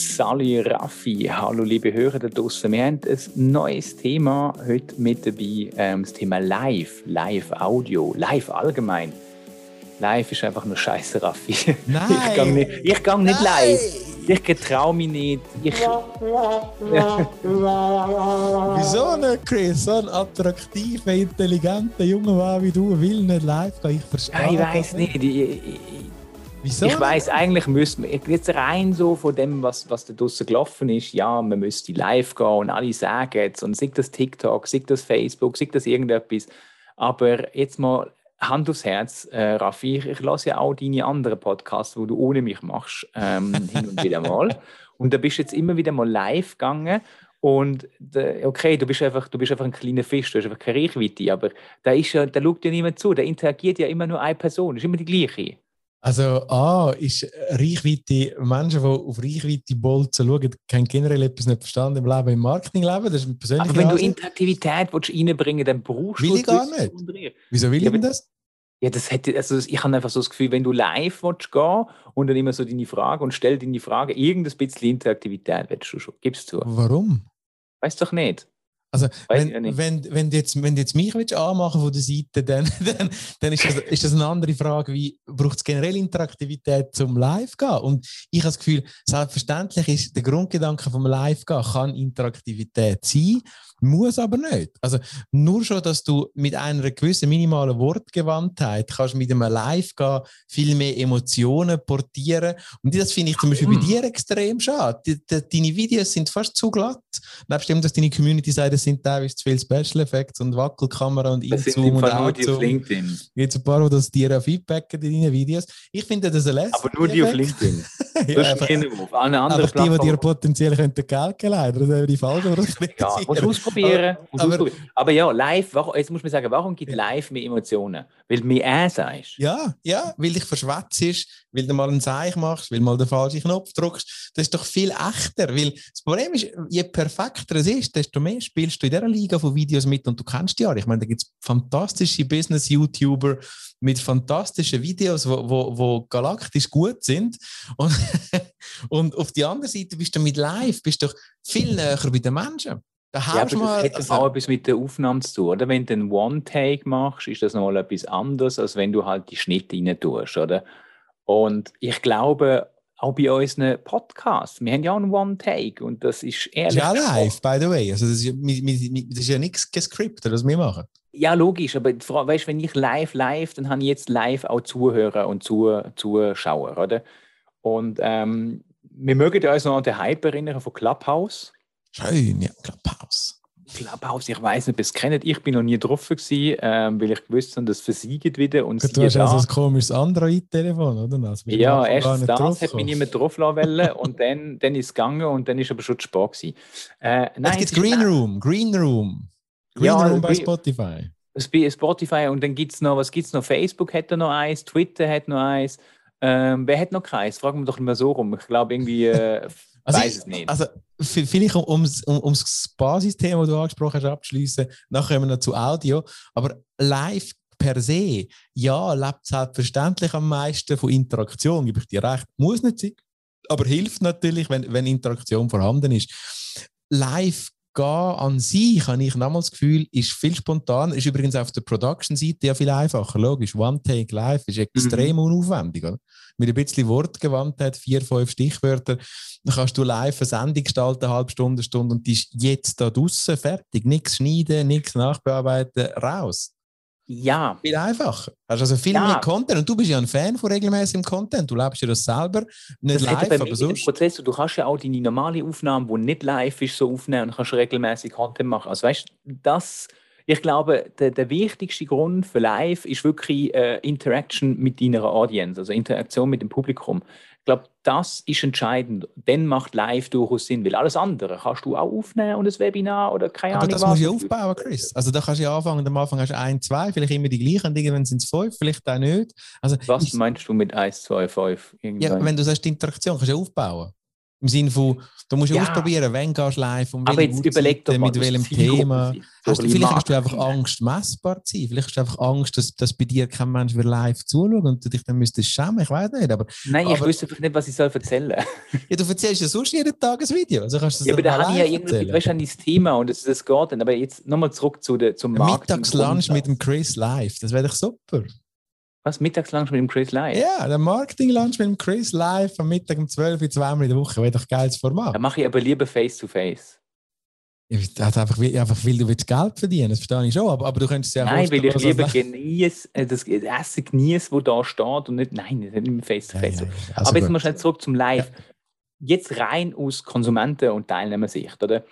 Sali Raffi, hallo liebe Hörer da draußen. Wir haben ein neues Thema heute mit dabei, ähm, das Thema Live, Live-Audio, Live allgemein. Live ist einfach nur Scheiße, Raffi. Nein! Ich gehe nicht, ich gang nicht live. Ich getraue mich nicht. Ich, Wieso nicht, Chris? So ein attraktiver, intelligenter junger Mann wie du will nicht live gehen. Ich verstehe ich das weiß nicht. Ich, ich, Wieso? ich weiß eigentlich müsste man jetzt rein so von dem, was, was da draußen gelaufen ist, ja, man müsste live gehen und alle sagen es und sei das TikTok, sei das Facebook, sei das irgendetwas. Aber jetzt mal Hand aufs Herz, äh, Raffi, ich, ich lasse ja auch deine anderen Podcasts, wo du ohne mich machst, ähm, hin und wieder mal. Und da bist du jetzt immer wieder mal live gegangen. Und okay, du bist, einfach, du bist einfach ein kleiner Fisch, du hast einfach keine Reichweite, aber da, ist ja, da schaut ja niemand zu, da interagiert ja immer nur eine Person, das ist immer die gleiche. Also, A, ist Reichweite, Menschen, die auf Reichweite bolzen schauen, haben generell etwas nicht verstanden im Leben, im Marketingleben. Das ist Aber wenn du Ansicht. Interaktivität willst reinbringen dann brauchst Will du ich gar nicht. Wieso will Ja, ich das? Ja, das hätte, also ich habe einfach so das Gefühl, wenn du live willst gehen und dann immer so deine Frage und stell deine Frage, irgendein bisschen Interaktivität willst du schon, gibst zu. Warum? Weißt doch nicht. Also, Weiß wenn, wenn, wenn, du jetzt, wenn du jetzt mich willst anmachen von der Seite, dann, dann, dann ist, das, ist das eine andere Frage, wie braucht es generell Interaktivität zum Live gehen? Und ich habe das Gefühl, selbstverständlich ist der Grundgedanke vom Live gehen, kann Interaktivität sein, muss aber nicht. Also nur schon, dass du mit einer gewissen minimalen Wortgewandtheit kannst mit einem Live gehen viel mehr Emotionen portieren. Und das finde ich zum Beispiel bei Hm. dir extrem schade. Die, die, deine Videos sind fast zu glatt. Nebst dem, dass deine Community sagt, es sind teilweise zu viele Special Effects und Wackelkamera und Inzoom und Fall nur die auf Outzoom. LinkedIn. Gibt ein paar, die das dir auch feedbacken in deinen Videos. Ich finde das ein lässig. Aber nur die auf LinkedIn. ja, Das ist einfach, auf. Einer anderen einfach die, die dir potenziell könnten Geld geben leider. Das wäre die falsche Ja, kritisieren. Ausprobieren. Aber- aber- ausprobieren. aber ja, live, warum, jetzt muss man sagen, warum gibt live mehr Emotionen? Weil du mehr er sagst. Ja, ja, weil dich verschwätzt, weil du mal einen Zeich machst, weil du mal den falschen Knopf drückst. Das ist doch viel echter. Weil das Problem ist, je perfekter es ist, desto mehr spielst du in dieser Liga von Videos mit und du kennst die ja. Ich meine, da gibt es fantastische Business-YouTuber mit fantastischen Videos, wo, wo, wo galaktisch gut sind. Und, und auf die andere Seite bist du mit Live bist du doch viel näher bei den Menschen. Da Ja, aber das hat also- auch etwas mit der Aufnahme zu tun, oder? Wenn du einen One-Take machst, ist das nochmal etwas anderes, als wenn du halt die Schnitte rein tust, oder? Und ich glaube, auch bei unseren Podcasts, wir haben ja auch einen One-Take und das ist ehrlich ja live, by the way. Also das, ist das ist ja nichts gescriptet, was wir machen. Ja, logisch, aber weißt, wenn ich live, live, dann habe ich jetzt live auch Zuhörer und Zu Zuschauer, oder? Und ähm, wir mögen ja uns noch an den Hype erinnern von Clubhouse. Schön, ja, Clubhouse. Clubhouse, ich weiß nicht, ob ihr es kennt. Ich bin noch nie drauf gewesen, ähm, weil ich gewusst habe, das versiegt wieder. Und Du hast also ein komisches Android-Telefon, oder? Ja, nicht das hat mich niemand drauf lassen und dann, dann ist es gegangen und dann ist aber schon zu spät gewesen. Äh, nein, gibt es ist- Green Room, Green Room. Green Ja, Room bei Spotify. Sp- Spotify und dann gibt es noch, was gibt es noch? Facebook hat da noch eins, Twitter hat noch eins. Ähm, wer hat noch keins? Fragen wir doch mal so rum. Ich glaube irgendwie, äh, Also weiß es nicht. Also vielleicht um, ums- um, um das Basisthema, das du angesprochen hast, abzuschließen, nachher kommen wir noch zu Audio. Aber live per se, ja, lebt selbstverständlich am meisten von Interaktion, gebe ich dir recht. Muss nicht sein, aber hilft natürlich, wenn, wenn Interaktion vorhanden ist. Live gehen an sich, habe ich nochmals das Gefühl, ist viel spontaner. Ist übrigens auf der Production-Seite ja viel einfacher. Logisch, One-Take live ist extrem unaufwendig. Oder? Mit ein bisschen Wortgewandtheit, vier, fünf Stichwörter, dann kannst du live eine Sendung gestalten, eine halbe Stunde, Stunde und die ist jetzt da draußen fertig. Nichts schneiden, nichts nachbearbeiten, raus. Ja, Viel einfacher. Hast also viel Ja. mehr Content und du bist ja ein Fan von regelmäßigem Content. Du lebst ja das selber, nicht das live, aber sonst. Prozess, du kannst ja auch deine normale Aufnahme, die nicht live ist, so aufnehmen und kannst regelmäßig Content machen. Also weißt du, das, ich glaube, der, der wichtigste Grund für live ist wirklich äh, Interaction mit deiner Audience, also Interaktion mit dem Publikum. Ich glaube, das ist entscheidend. Dann macht live durchaus Sinn, weil alles andere kannst du auch aufnehmen und ein Webinar oder keine Aber Ahnung das was. musst du aufbauen, Chris. Also da kannst du ja anfangen, am Anfang hast du ein, zwei, vielleicht immer die gleichen, und irgendwann sind es fünf, vielleicht auch nicht. Also Was ich- meinst du mit 1, 2, 5? ja, wenn du sagst, die Interaktion kannst du aufbauen. Im Sinne von, du musst ja ausprobieren, wenn gehst du live, um Aber jetzt überleg doch mal, mit welchem Thema. Hast du, vielleicht hast du einfach Angst, messbar zu sein. Vielleicht hast du einfach Angst, dass, dass bei dir kein Mensch mehr live zuschaut und du dich dann müsstest schämen. Ich weiß nicht. Aber, Nein, ich aber, wüsste einfach nicht, was ich soll erzählen soll. ja, du erzählst ja sonst jeden Tag ein Video. Also kannst du das ja, aber da habe ich ja irgendwie wahrscheinlich das Thema und das, das geht dann. Aber jetzt nochmal zurück zu der, zum Marketing. Mittagslunch mit dem Chris live, das wäre doch super. Was? Mittagslunch mit dem Chris live? Ja, der Marketing-Lunch mit dem Chris live am Mittag um 12 Uhr, zweimal in der Woche. Wäre doch ein geiles Format. Dann mache ich aber lieber face-to-face. -face. Also einfach, einfach, weil du willst Geld verdienen das verstehe ich schon. Aber, aber du könntest ja Nein, weil ich lieber genieße, äh, das Essen genieße, das da steht und nicht, nein, nicht im Face-to-Face. -face. Ja, ja, ja. Also aber jetzt mal schnell zurück zum Live. Jetzt rein aus Konsumenten- und Teilnehmersicht, oder?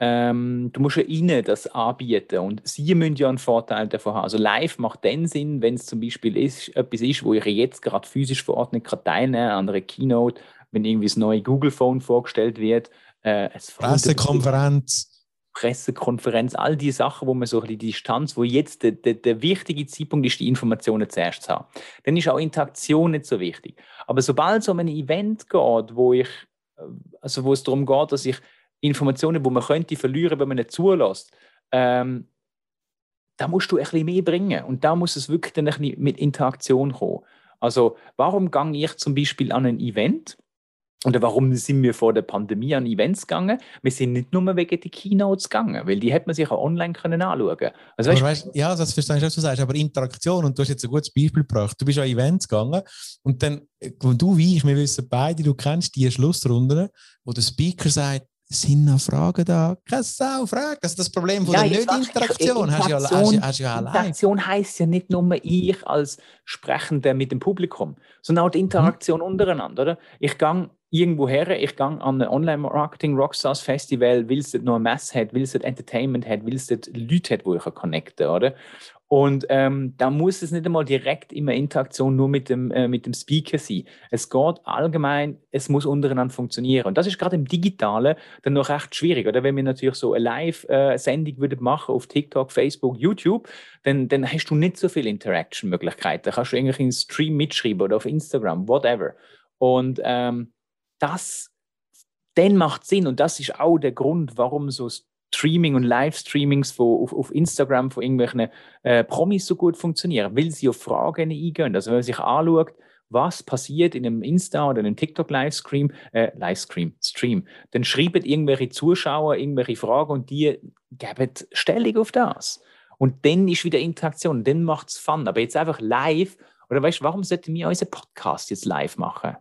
Ähm, du musst ja ihnen das anbieten und sie müssen ja einen Vorteil davon haben. Also live macht dann Sinn, wenn es zum Beispiel ist, etwas ist, wo ich jetzt gerade physisch vor Ort nicht teilnehmen kann, an einer Keynote, wenn irgendwie das neue Google Phone vorgestellt wird. Äh, Pressekonferenz. Pressekonferenz, all die Sachen, wo man so die Distanz, wo jetzt der, der, der, wichtige Zeitpunkt ist, die Informationen zuerst zu haben. Dann ist auch Interaktion nicht so wichtig. Aber sobald es um ein Event geht, wo ich, äh, also wo es darum geht, dass ich Informationen, die man könnte verlieren, wenn man nicht zulässt, ähm, da musst du ein bisschen mehr bringen. Und da muss es wirklich dann ein bisschen mit Interaktion kommen. Also, warum gehe ich zum Beispiel an ein Event? Oder warum sind wir vor der Pandemie an Events gegangen? Wir sind nicht nur wegen der Keynotes gegangen, weil die hätte man sich auch online können anschauen. Also, weißt, weißt, ja, das verstehe ich, was du sagst, aber Interaktion, und du hast jetzt ein gutes Beispiel gebracht. Du bist an Events gegangen und dann, wo du wie ich, wir wissen beide, du kennst die Schlussrunden, wo der Speaker sagt, sind noch Fragen da? Keine Sau, Frage. Also das Problem von ja, der Nicht-Interaktion hast, ja, hast, hast ja allein. Interaktion heisst ja nicht nur ich als Sprechender mit dem Publikum, sondern auch die Interaktion mhm. untereinander. Oder? Ich gehe irgendwo her, ich gehe an ein Online-Marketing Rockstars-Festival, weil es dort noch hat, weil es dort Entertainment hat, weil es dort Leute hat, wo ich connecten kann. Oder? Und ähm, da muss es nicht einmal direkt immer Interaktion nur mit dem, äh, mit dem Speaker sein. Es geht allgemein, es muss untereinander funktionieren. Und das ist gerade im Digitalen dann noch recht schwierig. Oder wenn wir natürlich so eine Live-Sendung äh, machen auf TikTok, Facebook, YouTube, dann, dann hast du nicht so viele Interaction-Möglichkeiten. Da kannst du irgendwie einen Stream mitschreiben oder auf Instagram, whatever. Und ähm, das dann macht Sinn und das ist auch der Grund, warum so Streaming und Livestreamings auf, auf Instagram von irgendwelchen äh, Promis so gut funktionieren, weil sie auf Fragen eingehen. Also wenn man sich anschaut, was passiert in einem Insta oder einem TikTok-Livestream, äh, Livestream, Stream, dann schreiben irgendwelche Zuschauer irgendwelche Fragen und die geben Stellung auf das. Und dann ist wieder Interaktion, dann macht es Fun. Aber jetzt einfach live, oder weißt du, warum sollten wir unseren Podcast jetzt live machen?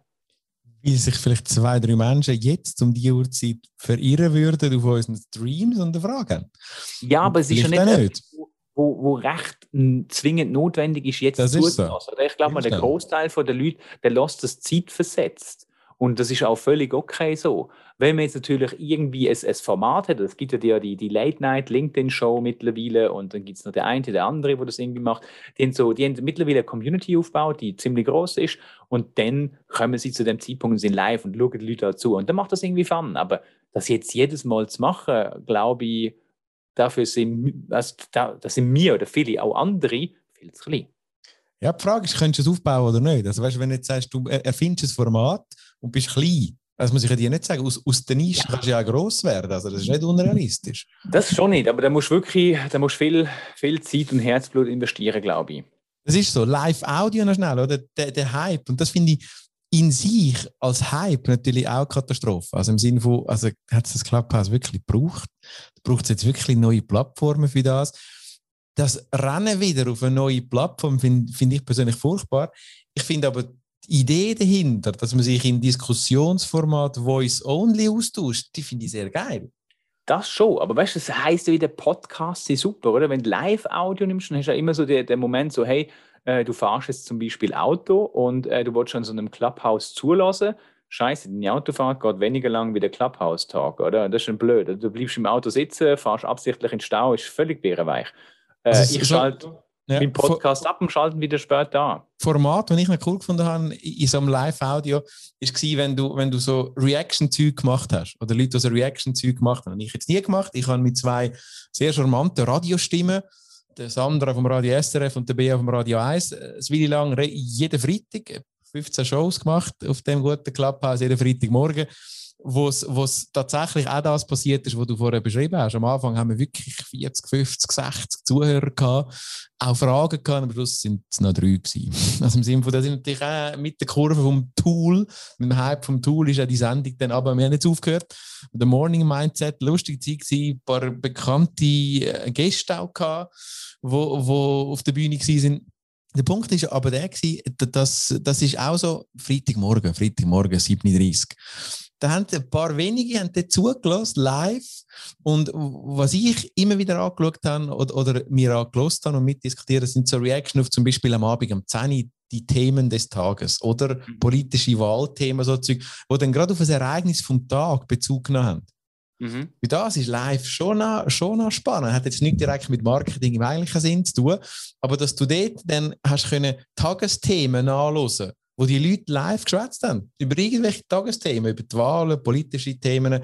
Weil sich vielleicht zwei, drei Menschen jetzt um die Uhrzeit verirren würden auf unseren Streams und Fragen. Ja, aber es ist ja nicht, nicht. Wo, wo recht zwingend notwendig ist, jetzt zuzulassen. So. Ich glaube mal, der Großteil der Leute, der lässt das Zeit versetzt. Und das ist auch völlig okay so. Wenn man jetzt natürlich irgendwie ein, ein Format hat, es gibt ja die, die Late-Night LinkedIn-Show mittlerweile und dann gibt es noch der eine, der andere, der das irgendwie macht. Die haben, so, die haben mittlerweile eine Community aufgebaut, die ziemlich groß ist und dann kommen sie zu dem Zeitpunkt und sind live und schauen die Leute dazu und dann macht das irgendwie Fun. Aber das jetzt jedes Mal zu machen, glaube ich, dafür sind, also, das sind mir oder viele auch andere viel zu klein. Ja, die Frage ist, könntest du es aufbauen oder nicht? Also, weißt, wenn du jetzt sagst, du erfindest ein Format und bist klein, das muss ich dir nicht sagen, aus, aus der Nische ja. kannst du ja gross werden, also das ist nicht unrealistisch. Das schon nicht, aber da musst du wirklich da musst viel, viel Zeit und Herzblut investieren, glaube ich. Das ist so, Live-Audio noch schnell, oder? Der, der Hype, und das finde ich in sich als Hype natürlich auch Katastrophe. Also im Sinne von, also hat es das Clubhouse wirklich gebraucht? Braucht es jetzt wirklich neue Plattformen für das? das Rennen wieder auf eine neue Plattform finde find ich persönlich furchtbar. Ich finde aber die Idee dahinter, dass man sich im Diskussionsformat Voice-Only austauscht, die finde ich sehr geil. Das schon, aber weißt du, das heisst ja wieder Podcast ist super, oder? Wenn du Live-Audio nimmst, dann hast du ja immer so den, den Moment so, hey, äh, du fahrst jetzt zum Beispiel Auto und äh, du willst schon so einem Clubhouse zulassen. Scheiße, die Autofahrt geht weniger lang wie der Clubhouse-Tag, oder? Das ist schon blöd. Du bleibst im Auto sitzen, fahrst absichtlich in den Stau, ist völlig bärenweich. Äh, ich schalte ja, meinen Podcast ab und schalte wieder später an. Format, das ich noch cool gefunden habe in so einem Live-Audio, war, wenn du, wenn du so Reaction-Zeug gemacht hast. Oder Leute, die so Reaction-Zeug gemacht haben. Ich jetzt nie gemacht. Ich habe mit zwei sehr charmanten Radiostimmen, der Sandra vom Radio SRF und der Bea vom Radio 1, äh, ein Weile lang jeden Freitag 15 Shows gemacht auf dem guten Clubhouse, jeden Freitagmorgen wo es tatsächlich auch das passiert ist, was du vorher beschrieben hast. Am Anfang haben wir wirklich 40, 50, 60 Zuhörer gehabt, auch Fragen gehabt, aber Schluss sind es noch drei gewesen. Also im Sinne von, das sind natürlich auch mit der Kurve vom Tool, mit dem Hype vom Tool ist ja die Sendung dann aber, wir haben jetzt aufgehört. Der Morning Mindset, lustige Zeit gewesen, ein paar bekannte äh, Gäste auch gehabt, wo, wo auf der Bühne waren. Der Punkt ist aber der gewesen, das, ist auch so Freitagmorgen, Freitagmorgen 37 da haben ein paar wenige haben zugelassen, live. Und was ich immer wieder angeschaut habe oder, oder mir angelost habe und mitdiskutiert, sind so Reactions auf zum Beispiel am Abend um 10 Uhr die Themen des Tages oder mhm. politische Wahlthemen, so Zeug, die dann gerade auf ein Ereignis vom Tag Bezug genommen haben. Mhm. das ist live schon noch, schon noch spannend. Hat jetzt nicht direkt mit Marketing im eigentlichen Sinn zu tun, aber dass du dort dann hast können Tagesthemen nachlesen wo die Leute live geschwätzt haben. Über irgendwelche Tagesthemen, über die Wahlen, politische Themen,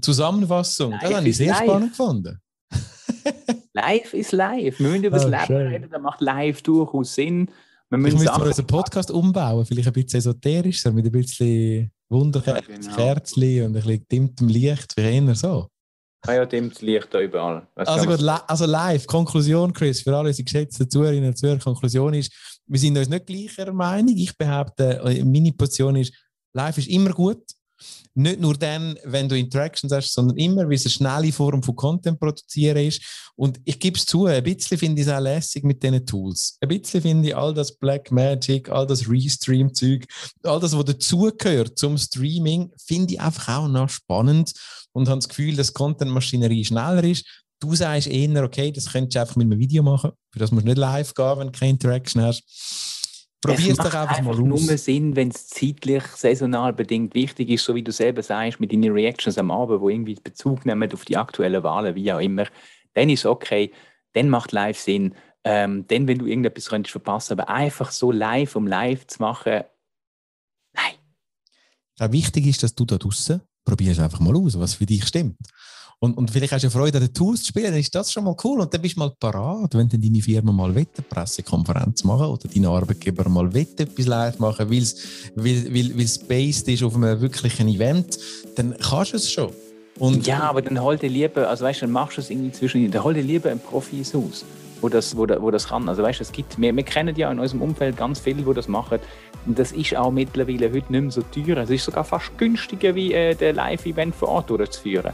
Zusammenfassung. Live das habe ich sehr live. spannend gefunden. live ist live. Wir müssen über das oh, Leben schön. reden, das macht live durchaus Sinn. Wir müssen ich müsste unseren Podcast umbauen, vielleicht ein bisschen esoterisch, mit ein bisschen Wunderkerzchen ja, genau. und ein bisschen dimmtem Licht, wie eher so. Ah ja, dimmtes Licht da überall. Was also gut, also live, Konklusion, Chris, für alle unsere geschätzten Zuhörerinnen und Zuhörer, Konklusion ist, wir sind uns nicht gleicher Meinung. Ich behaupte, äh, meine Position ist, live ist immer gut. Nicht nur dann, wenn du Interactions hast, sondern immer, weil es eine schnelle Form von Content produzieren ist. Und ich gebe es zu, ein bisschen finde ich es auch lässig mit diesen Tools. Ein bisschen finde ich all das Black Magic, all das Restream-Zeug, all das, was dazugehört zum Streaming, finde ich einfach auch noch spannend und habe das Gefühl, dass Content-Maschinerie schneller ist. Du sagst eher, okay, das könntest du einfach mit einem Video machen. Für das musst du nicht live gehen, wenn du keine Interaction hast. Probier es doch einfach, einfach mal aus. nur Sinn, wenn es zeitlich, saisonal bedingt wichtig ist, so wie du selber sagst, mit deinen Reactions am Abend, wo irgendwie Bezug nehmen auf die aktuellen Wahlen, wie auch immer, dann ist es okay, dann macht live Sinn. Ähm, dann, wenn du irgendetwas könntest verpassen, aber einfach so live, um live zu machen, nein. Ja, wichtig ist, dass du da draußen probierst einfach mal aus, was für dich stimmt. Und, und vielleicht hast du Freude an den Tools zu spielen, dann ist das schon mal cool. Und dann bist du mal parat, wenn dann deine Firma mal will, eine Pressekonferenz machen oder deine Arbeitgeber mal will, etwas live machen, weil es weil, weil, weil based ist auf einem wirklichen Event, dann kannst du es schon. Und ja, aber dann hol dir lieber, also weißt du, dann machst du es irgendwie zwischen, dann hol dir lieber einen Profi Haus, wo das, wo, wo das kann. Also weißt es gibt, wir, wir kennen ja in unserem Umfeld ganz viele, die das machen. Und das ist auch mittlerweile heute nicht mehr so teuer. Es ist sogar fast günstiger, wie äh, der Live-Event vor Ort durchzuführen.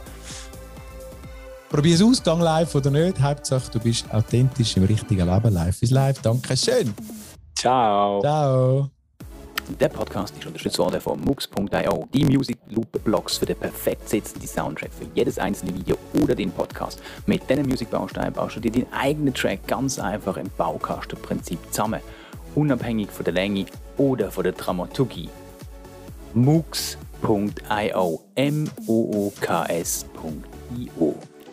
Probier es aus, gang live oder nicht. Hauptsache, du bist authentisch im richtigen Leben. Live ist live. Dankeschön. Ciao. Ciao. Der Podcast ist unterstützt worden von Mux.io, die Music Loop Blogs für den perfekt sitzenden Soundtrack für jedes einzelne Video oder den Podcast. Mit diesen Musikbausteinen baust du dir deinen eigenen Track ganz einfach im Baukastenprinzip zusammen, unabhängig von der Länge oder von der Dramaturgie. Mux.io, M-O-O-K-S.io